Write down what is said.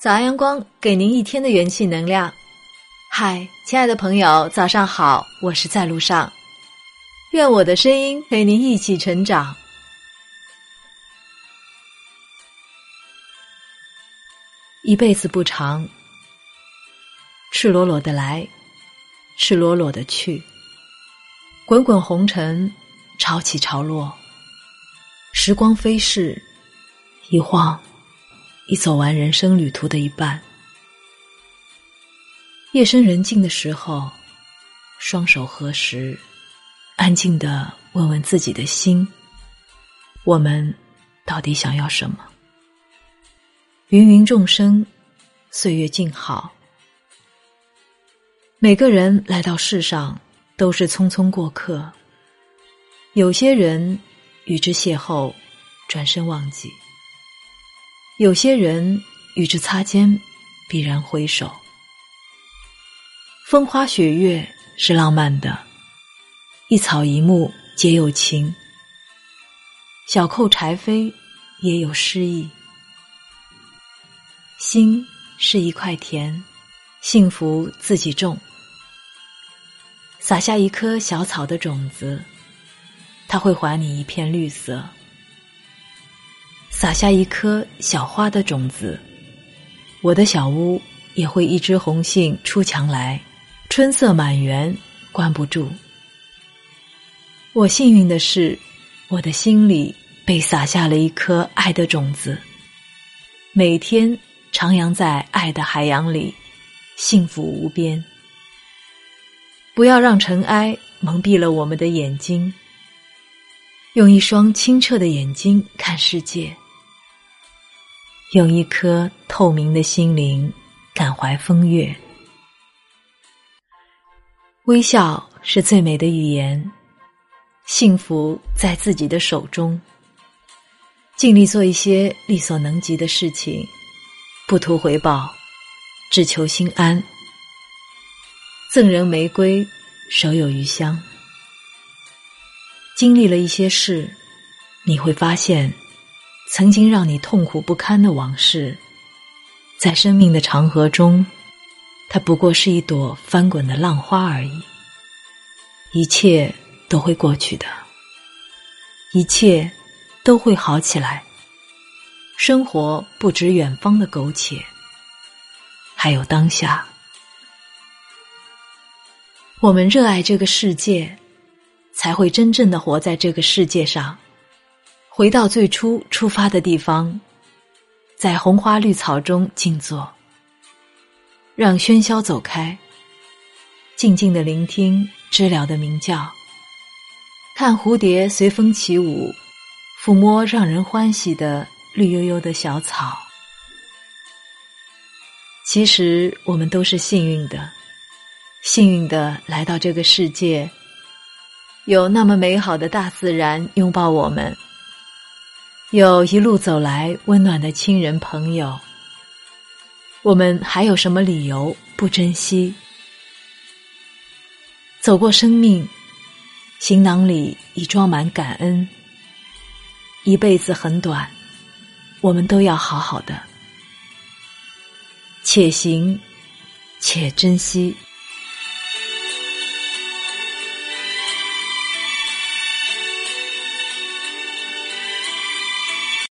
早安阳光，给您一天的元气能量。嗨，亲爱的朋友，早上好，我是在路上。愿我的声音陪您一起成长。一辈子不长，赤裸裸的来，赤裸裸的去，滚滚红尘，潮起潮落，时光飞逝，一晃。已走完人生旅途的一半。夜深人静的时候，双手合十，安静的问问自己的心：我们到底想要什么？芸芸众生，岁月静好。每个人来到世上都是匆匆过客，有些人与之邂逅，转身忘记。有些人与之擦肩，必然回首。风花雪月是浪漫的，一草一木皆有情。小扣柴扉也有诗意。心是一块田，幸福自己种。撒下一颗小草的种子，它会还你一片绿色。撒下一颗小花的种子，我的小屋也会一枝红杏出墙来，春色满园关不住。我幸运的是，我的心里被撒下了一颗爱的种子，每天徜徉在爱的海洋里，幸福无边。不要让尘埃蒙蔽了我们的眼睛，用一双清澈的眼睛看世界。用一颗透明的心灵感怀风月，微笑是最美的语言。幸福在自己的手中，尽力做一些力所能及的事情，不图回报，只求心安。赠人玫瑰，手有余香。经历了一些事，你会发现。曾经让你痛苦不堪的往事，在生命的长河中，它不过是一朵翻滚的浪花而已。一切都会过去的，一切都会好起来。生活不止远方的苟且，还有当下。我们热爱这个世界，才会真正的活在这个世界上。回到最初出发的地方，在红花绿草中静坐，让喧嚣走开，静静的聆听知了的鸣叫，看蝴蝶随风起舞，抚摸让人欢喜的绿油油的小草。其实我们都是幸运的，幸运的来到这个世界，有那么美好的大自然拥抱我们。有一路走来温暖的亲人朋友，我们还有什么理由不珍惜？走过生命，行囊里已装满感恩。一辈子很短，我们都要好好的，且行且珍惜。